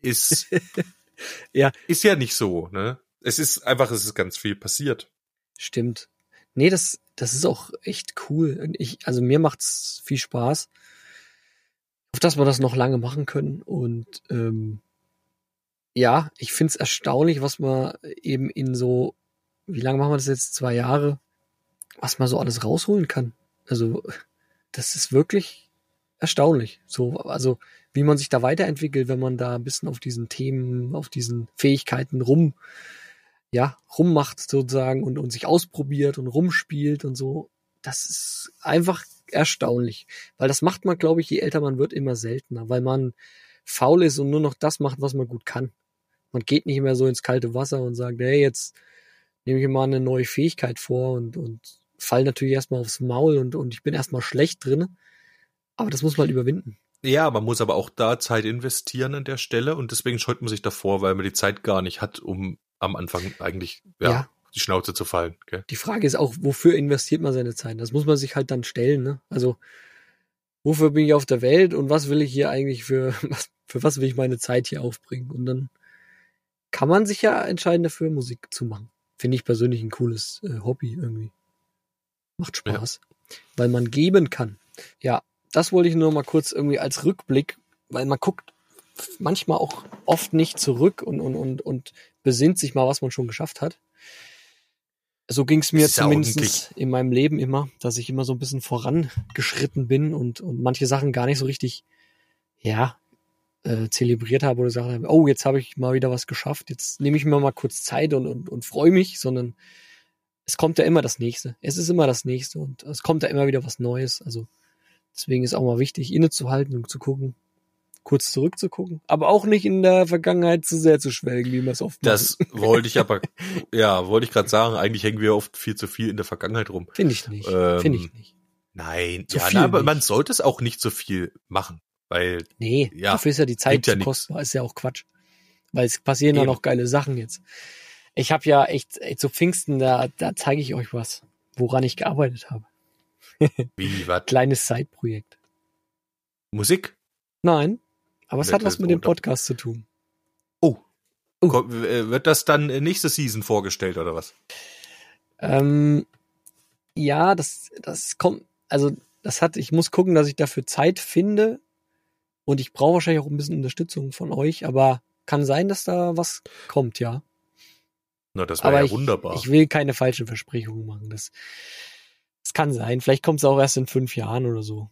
ist, [LAUGHS] Ja. ist ja nicht so, ne? Es ist einfach, es ist ganz viel passiert. Stimmt. Nee, das, das ist auch echt cool. Und Ich, also mir macht's viel Spaß. Auf dass wir das noch lange machen können. Und ähm, ja, ich find's erstaunlich, was man eben in so, wie lange machen wir das jetzt? Zwei Jahre, was man so alles rausholen kann. Also, das ist wirklich erstaunlich. So, also, wie man sich da weiterentwickelt, wenn man da ein bisschen auf diesen Themen, auf diesen Fähigkeiten rum ja, rummacht sozusagen und, und sich ausprobiert und rumspielt und so. Das ist einfach erstaunlich. Weil das macht man, glaube ich, je älter man wird, immer seltener, weil man faul ist und nur noch das macht, was man gut kann. Man geht nicht mehr so ins kalte Wasser und sagt, hey, jetzt nehme ich mal eine neue Fähigkeit vor und, und fall natürlich erstmal aufs Maul und, und ich bin erstmal schlecht drin. Aber das muss man halt überwinden. Ja, man muss aber auch da Zeit investieren an der Stelle und deswegen scheut man sich davor, weil man die Zeit gar nicht hat, um am Anfang eigentlich ja, Ja. die Schnauze zu fallen. Gell? Die Frage ist auch, wofür investiert man seine Zeit? Das muss man sich halt dann stellen, ne? Also, wofür bin ich auf der Welt und was will ich hier eigentlich für, [LAUGHS] was, für was will ich meine Zeit hier aufbringen? Und dann kann man sich ja entscheiden dafür, Musik zu machen. Finde ich persönlich ein cooles äh, Hobby irgendwie. Macht Spaß. Weil man geben kann. Ja, das wollte ich nur mal kurz irgendwie als Rückblick, weil man guckt manchmal auch oft nicht zurück und, und, und, und besinnt sich mal, was man schon geschafft hat. So ging es mir ja zumindest in meinem Leben immer, dass ich immer so ein bisschen vorangeschritten bin und, und manche Sachen gar nicht so richtig, ja, äh, zelebriert habe oder gesagt habe, oh, jetzt habe ich mal wieder was geschafft, jetzt nehme ich mir mal kurz Zeit und, und, und freue mich, sondern es kommt ja immer das Nächste. Es ist immer das Nächste und es kommt ja immer wieder was Neues. Also deswegen ist auch mal wichtig, innezuhalten und zu gucken, kurz zurückzugucken, aber auch nicht in der Vergangenheit zu sehr zu schwelgen, wie man es oft Das [LAUGHS] wollte ich aber, ja, wollte ich gerade sagen, eigentlich hängen wir oft viel zu viel in der Vergangenheit rum. Finde ich nicht. Ähm, Finde ich nicht. Nein, Zu ja, viel na, aber nicht. man sollte es auch nicht so viel machen, weil Nee, ja, dafür ist ja die Zeit ja zu nix. kostbar. Ist ja auch Quatsch. Weil es passieren ja noch geile Sachen jetzt. Ich habe ja echt, echt zu Pfingsten, da, da zeige ich euch was, woran ich gearbeitet habe. [LAUGHS] wie was Kleines Side-Projekt. Musik. Nein, aber es hat was mit dem. Podcast zu tun. Oh. Oh. Äh, Wird das dann äh, nächste Season vorgestellt oder was? Ähm, ja, das, das kommt, also das hat, ich muss gucken, dass ich dafür Zeit finde und ich brauche wahrscheinlich auch ein bisschen Unterstützung von euch, aber kann sein, dass da was kommt, ja. Na, das wäre ja ich, wunderbar. ich will keine falschen Versprechungen machen. Das, das kann sein. Vielleicht kommt es auch erst in fünf Jahren oder so.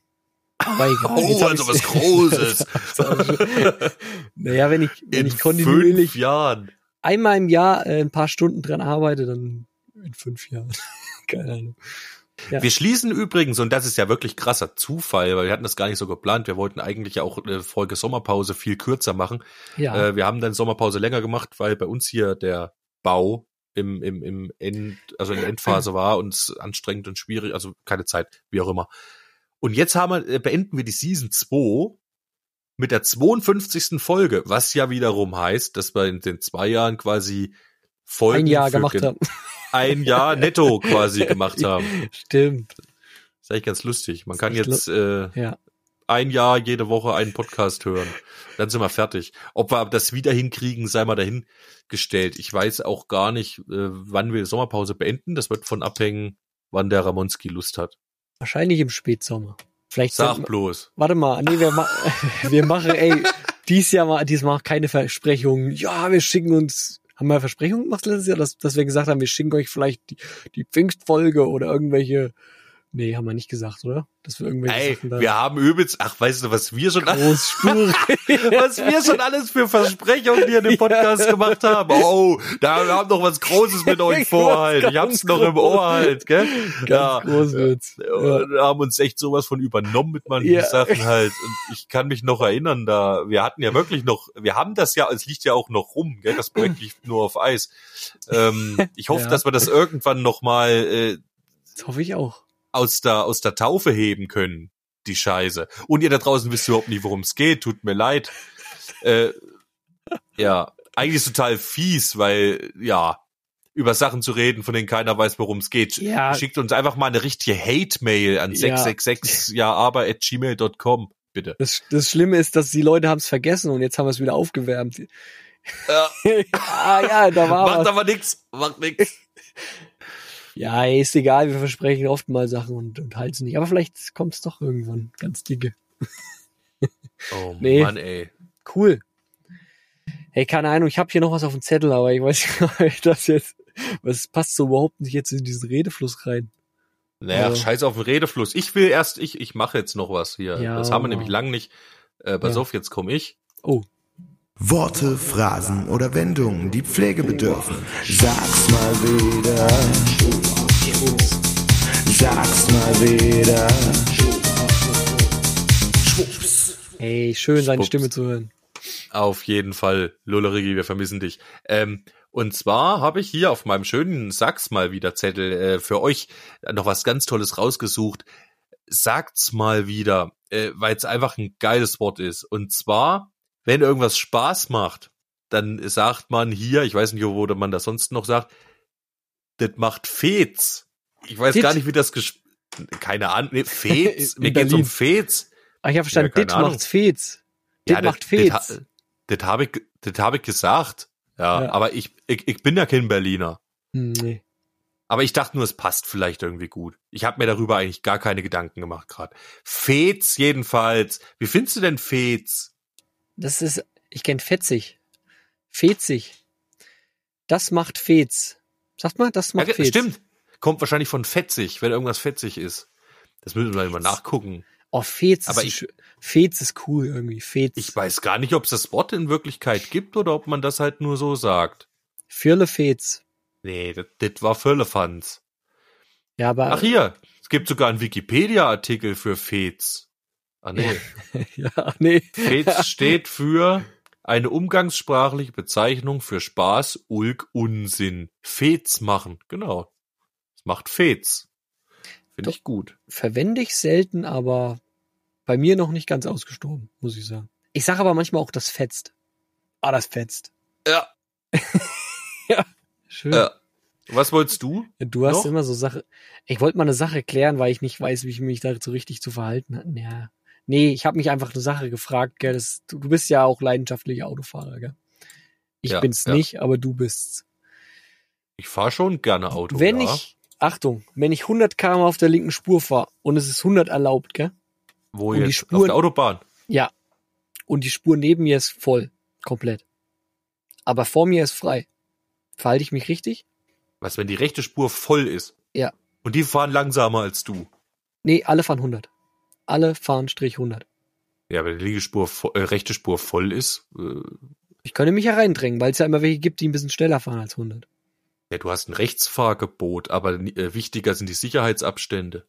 Aber egal. [LAUGHS] oh, also was Großes. [LAUGHS] naja, wenn ich, wenn In ich kontinuierlich fünf Jahren. einmal im Jahr äh, ein paar Stunden dran arbeite, dann in fünf Jahren. [LAUGHS] Keine Ahnung. Ja. Wir schließen übrigens, und das ist ja wirklich krasser Zufall, weil wir hatten das gar nicht so geplant. Wir wollten eigentlich ja auch eine Folge Sommerpause viel kürzer machen. Ja. Äh, wir haben dann Sommerpause länger gemacht, weil bei uns hier der Bau im, im, im End, also in der Endphase war und es anstrengend und schwierig, also keine Zeit, wie auch immer. Und jetzt haben wir, äh, beenden wir die Season 2 mit der 52. Folge, was ja wiederum heißt, dass wir in den zwei Jahren quasi Folgen ein Jahr gemacht haben. ein Jahr netto quasi [LAUGHS] gemacht haben. Stimmt. ist eigentlich ganz lustig. Man kann jetzt äh, Ja. Ein Jahr jede Woche einen Podcast hören. Dann sind wir fertig. Ob wir das wieder hinkriegen, sei mal dahingestellt. Ich weiß auch gar nicht, äh, wann wir die Sommerpause beenden. Das wird von abhängen, wann der Ramonski Lust hat. Wahrscheinlich im Spätsommer. Vielleicht Sag bloß. Warte mal, nee, wir, ma [LAUGHS] wir machen, ey, dies Jahr mal, diesmal keine Versprechungen. Ja, wir schicken uns, haben wir Versprechungen gemacht letztes Jahr, dass, dass wir gesagt haben, wir schicken euch vielleicht die, die Pfingstfolge oder irgendwelche, nee, haben wir nicht gesagt, oder? Dass wir irgendwelche Ey, Sachen da wir haben übelst, ach, weißt du, was wir schon, großspurig. [LAUGHS] was wir schon alles für Versprechungen hier in dem Podcast gemacht haben. Oh, da wir haben noch was Großes mit euch [LAUGHS] vor halt. Ich hab's noch im Ohr halt, gell? Ganz groß wird's. Ja. Und haben uns echt sowas von übernommen mit manchen Ja. Sachen halt. Und ich kann mich noch erinnern, da wir hatten ja wirklich noch, wir haben das ja, es liegt ja auch noch rum, gell? Das Projekt [CLEARS THROAT] liegt nur auf Eis. Ähm, ich hoffe, Ja. dass wir das irgendwann noch mal äh, Das hoffe ich auch. Aus der aus der Taufe heben können, die Scheiße. Und ihr da draußen wisst überhaupt nicht, worum es geht. Tut mir leid. Äh, ja, eigentlich ist total fies, weil ja über Sachen zu reden, von denen keiner weiß, worum es geht. Ja. Schickt uns einfach mal eine richtige Hate-Mail an Ja. 666 ja aber at gmail.com, bitte. Das, das Schlimme ist, dass die Leute haben es vergessen und jetzt haben wir es wieder aufgewärmt. Ja, [LAUGHS] ah ja, da war macht was. aber nix, macht nix. [LAUGHS] Ja, ey, ist egal, wir versprechen oft mal Sachen und, und halten nicht. Aber vielleicht kommt es doch irgendwann ganz dicke. [LAUGHS] Oh Nee. Mann, ey. Cool. Hey, keine Ahnung, ich habe hier noch was auf dem Zettel, aber ich weiß [LAUGHS] nicht, ob das jetzt. Was passt so überhaupt nicht jetzt in diesen Redefluss rein? Naja, Ja. scheiß auf den Redefluss. Ich will erst, ich, ich mache jetzt noch was hier. Ja. Das haben wir nämlich lang nicht. Äh, pass Ja. auf, jetzt komme ich. Oh, Worte, Phrasen oder Wendungen, die Pflege bedürfen. Sag's mal wieder. Sag's mal wieder. ey, schön seine Schwupps. Stimme zu hören. Auf jeden Fall, Lullerigi, wir vermissen dich. Ähm, und zwar habe ich hier auf meinem schönen Sachs mal wieder Zettel äh, für euch noch was ganz Tolles rausgesucht. Sagt's mal wieder, äh, weil es einfach ein geiles Wort ist. Und zwar, wenn irgendwas Spaß macht, dann sagt man hier, ich weiß nicht, wo man das sonst noch sagt, das macht Fez. Ich weiß Dit. gar nicht, wie das ges keine Ahnung, nee, Fez, [LAUGHS] mir geht's um. Fez. Ah, ich habe verstanden, Ja, dit Ahnung. macht's Fez. Dit macht Das, Fez. das, habe ich, das habe ich gesagt. Ja, Ja. aber ich, ich, ich bin ja kein Berliner. Hm, nee. Aber ich dachte nur, es passt vielleicht irgendwie gut. Ich habe mir darüber eigentlich gar keine Gedanken gemacht gerade. Fez jedenfalls. Wie findest du denn Fez? Das ist, ich kenn fetzig. Fezig. Das macht Fez. Sagt mal, das macht Ja, Fez. stimmt. Kommt wahrscheinlich von fetzig, wenn irgendwas fetzig ist. Das müssen wir mal nachgucken. Oh, Fez Aber ist, ich-. Fez ist cool irgendwie. Fez. Ich weiß gar nicht, ob es das Wort in Wirklichkeit gibt oder ob man das halt nur so sagt. Firle Fez. Nee, das, das war Völlefanz. Ja, aber. Ach hier, es gibt sogar einen Wikipedia-Artikel für Fez. Ah nee. [LAUGHS] ja, nee. Fez [LAUGHS] steht für eine umgangssprachliche Bezeichnung für Spaß, Ulk, Unsinn. Fez machen, genau. Es macht Fez. Finde ich gut. Verwende ich selten, aber bei mir noch nicht ganz ausgestorben, muss ich sagen. Ich sage aber manchmal auch, das fetzt. Ah, das fetzt. [LAUGHS] Ja. Schön. ja. Was wolltest du? Ja, Du hast Noch? immer so Sache. Ich wollte mal eine Sache klären, weil ich nicht weiß, wie ich mich dazu richtig zu verhalten habe. Ja. Nee, ich habe mich einfach eine Sache gefragt, gell. Das, du, du bist ja auch leidenschaftlicher Autofahrer, gell? Ich Ja, bin's ja. nicht, aber du bist's. Ich fahre schon gerne Auto. wenn ja. ich, Achtung, wenn ich 100 km auf der linken Spur fahre und es ist 100 erlaubt, gell? Wo und die jetzt? Auf der Autobahn. Ja. Und die Spur neben mir ist voll. Komplett. Aber vor mir ist frei. Verhalte ich mich richtig? Was, wenn die rechte Spur voll ist? Ja. Und die fahren langsamer als du? Nee, alle fahren 100. Alle fahren Strich 100. Ja, wenn die linke Spur, vo- äh, rechte Spur voll ist, äh, Ich könnte mich hereindrängen, weil es ja immer welche gibt, die ein bisschen schneller fahren als 100. Ja, du hast ein Rechtsfahrgebot, aber äh, wichtiger sind die Sicherheitsabstände.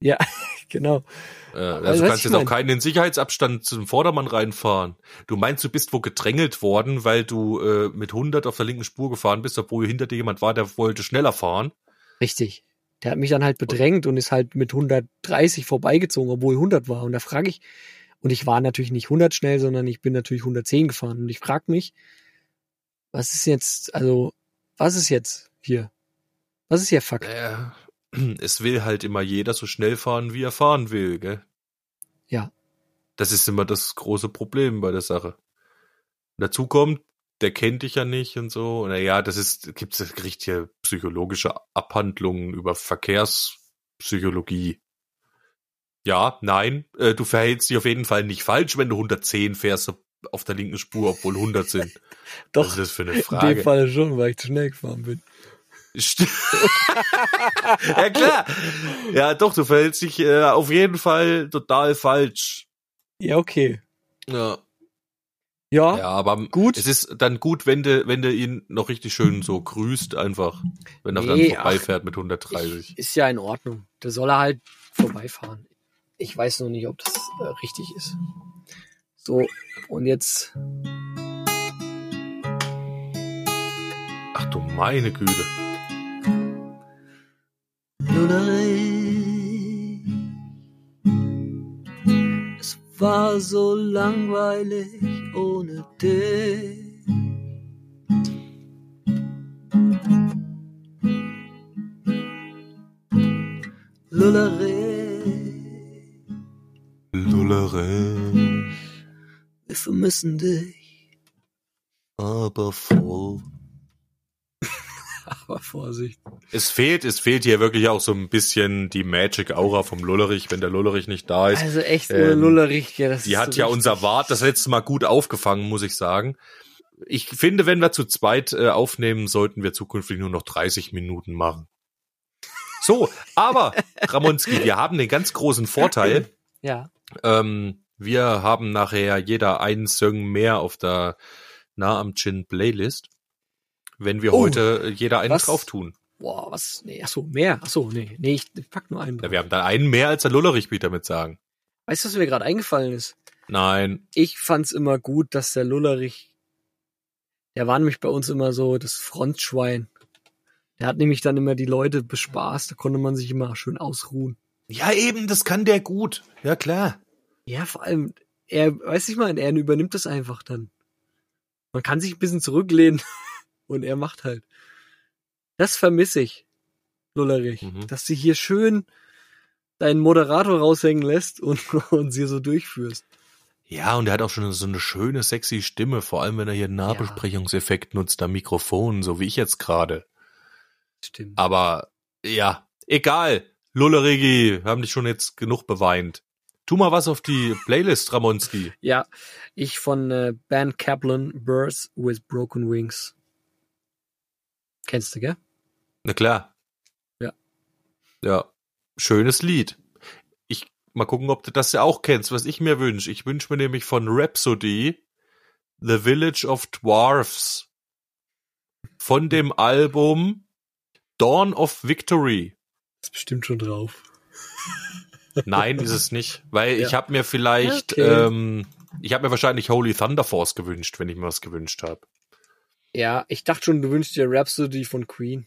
Ja, [LAUGHS] genau. Äh, Aber also du kannst jetzt auch keinen in den Sicherheitsabstand zum Vordermann reinfahren. Du meinst, du bist wo gedrängelt worden, weil du äh, mit 100 auf der linken Spur gefahren bist, obwohl hinter dir jemand war, der wollte schneller fahren. Richtig. Der hat mich dann halt bedrängt und ist halt mit 130 vorbeigezogen, obwohl 100 war. Und da frage ich, und ich war natürlich nicht 100 schnell, sondern ich bin natürlich 110 gefahren. Und ich frage mich, was ist jetzt, also, was ist jetzt hier? Was ist hier Fakt? Äh, [CLEARS THROAT] es will halt immer jeder so schnell fahren, wie er fahren will, gell? Ja. Das ist immer das große Problem bei der Sache. Und dazu kommt, der kennt dich ja nicht und so. Naja, das ist, gibt's, es kriegt hier psychologische Abhandlungen über Verkehrspsychologie. Ja, nein, äh, du verhältst dich auf jeden Fall nicht falsch, wenn du 110 fährst auf der linken Spur, obwohl 100 sind. [LAUGHS] Doch, Was ist das für eine in dem Frage? Fall schon, weil ich zu schnell gefahren bin. [LAUGHS] Ja klar. Ja, doch, du verhältst dich äh, auf jeden Fall total falsch. Ja, okay. Ja. Ja, Ja, aber gut. es ist dann gut, wenn du, wenn du ihn noch richtig schön so grüßt einfach, wenn er Nee, dann vorbeifährt mit 130. ich, ist ja in Ordnung. Da soll er halt vorbeifahren. Ich weiß noch nicht, ob das äh, richtig ist. So, und jetzt Ach du meine Güte. Lullerei. War so langweilig ohne dich. Lullerei. Lullere, Wir vermissen dich. aber voll. Aber Vorsicht. Es fehlt, es fehlt hier wirklich auch so ein bisschen die Magic Aura vom Lullerich, wenn der Lullerich nicht da ist. Also echt ohne Ähm, Lullerich, ja, das Die hat so ja unser Wart das letzte Mal gut aufgefangen, muss ich sagen. Ich finde, wenn wir zu zweit äh, aufnehmen, sollten wir zukünftig nur noch 30 Minuten machen. So, aber [LAUGHS] Ramonski, wir haben den ganz großen Vorteil. [CLEARS THROAT] Ja. Ähm, wir haben nachher jeder einen Song mehr auf der Nah am Chin Playlist, wenn wir Oh, heute äh, jeder einen was? drauf tun. Boah, was? Nee, ach so, mehr. Ach so, nee, nee, ich pack nur einen. Ja, wir haben da einen mehr als der Lullerich, ich damit sagen. Weißt du, was mir gerade eingefallen ist? Nein, Ich fand's immer gut, dass der Lullerich, der war nämlich bei uns immer so das Frontschwein. Der hat nämlich dann immer die Leute bespaßt, da konnte man sich immer schön ausruhen. ja eben, das kann der gut. Ja klar. Ja, vor allem, er, weiß ich mal, er übernimmt das einfach dann. Man kann sich ein bisschen zurücklehnen [LAUGHS] und er macht halt. Das vermisse ich, Lullerich. Mhm. Dass du hier schön deinen Moderator raushängen lässt und, [LAUGHS] und sie so durchführst. Ja, und er hat auch schon so eine schöne, sexy Stimme, vor allem wenn er hier einen Nahbesprechungseffekt nutzt am Mikrofon, so wie ich jetzt gerade. Stimmt. Aber ja, egal. Lullerigi, haben dich schon jetzt genug beweint. Tu mal was auf die Playlist, Ramonski. Ja, ich von äh, Ben Kaplan, Birth with Broken Wings. Kennst du, gell? Na klar. Ja. Ja, schönes Lied. Ich mal gucken, ob du das ja auch kennst, was ich mir wünsche. Ich wünsche mir nämlich von Rhapsody The Village of Dwarfs von dem Album Dawn of Victory. Ist bestimmt schon drauf. Nein, ist es nicht, weil Ja. ich habe mir vielleicht, Okay. ähm, ich habe mir wahrscheinlich Holy Thunder Force gewünscht, wenn ich mir was gewünscht habe. Ja, ich dachte schon, du wünschst dir Rhapsody von Queen.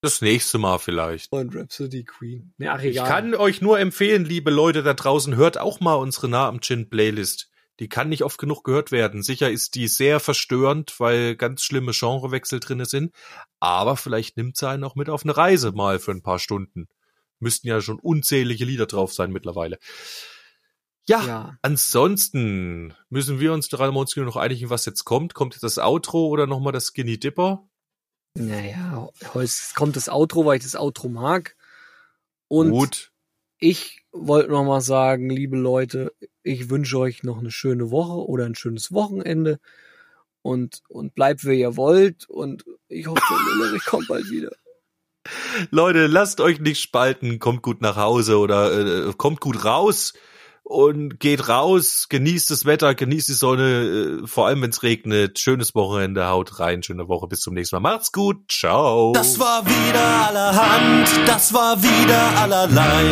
Das nächste Mal vielleicht. Und Rhapsody Queen. Ja, ach, Ich egal. kann euch nur empfehlen, liebe Leute da draußen, hört auch mal unsere Nah am Chin Playlist. Die kann nicht oft genug gehört werden. Sicher ist die sehr verstörend, weil ganz schlimme Genrewechsel drinne sind. Aber vielleicht nimmt sie einen auch mit auf eine Reise mal für ein paar Stunden. Müssten ja schon unzählige Lieder drauf sein mittlerweile. Ja, Ja. ansonsten müssen wir uns drei Monate noch einigen, was jetzt kommt. Kommt jetzt das Outro oder nochmal das Skinny Dipper? Naja, heute kommt das Outro, weil ich das Outro mag. Und Gut. ich wollte noch mal sagen, liebe Leute, ich wünsche euch noch eine schöne Woche oder ein schönes Wochenende. Und, und bleibt, wer ihr wollt. Und ich hoffe, [LAUGHS] der Lillerich kommt bald wieder. Leute, lasst euch nicht spalten, kommt gut nach Hause oder äh, kommt gut raus und geht raus, genießt das Wetter, genießt die Sonne, äh, vor allem wenn es regnet. Schönes Wochenende, haut rein, schöne Woche, bis zum nächsten Mal. Macht's gut, ciao. Das war wieder allerhand, das war wieder allerlei.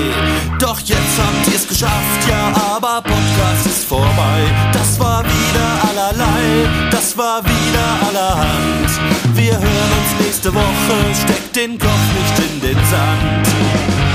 Doch jetzt habt ihr's geschafft, ja, aber Podcast ist vorbei. Das war wieder allerlei, das war wieder allerhand. Wir hören uns nächste Woche, steckt den Kopf nicht in den Sand.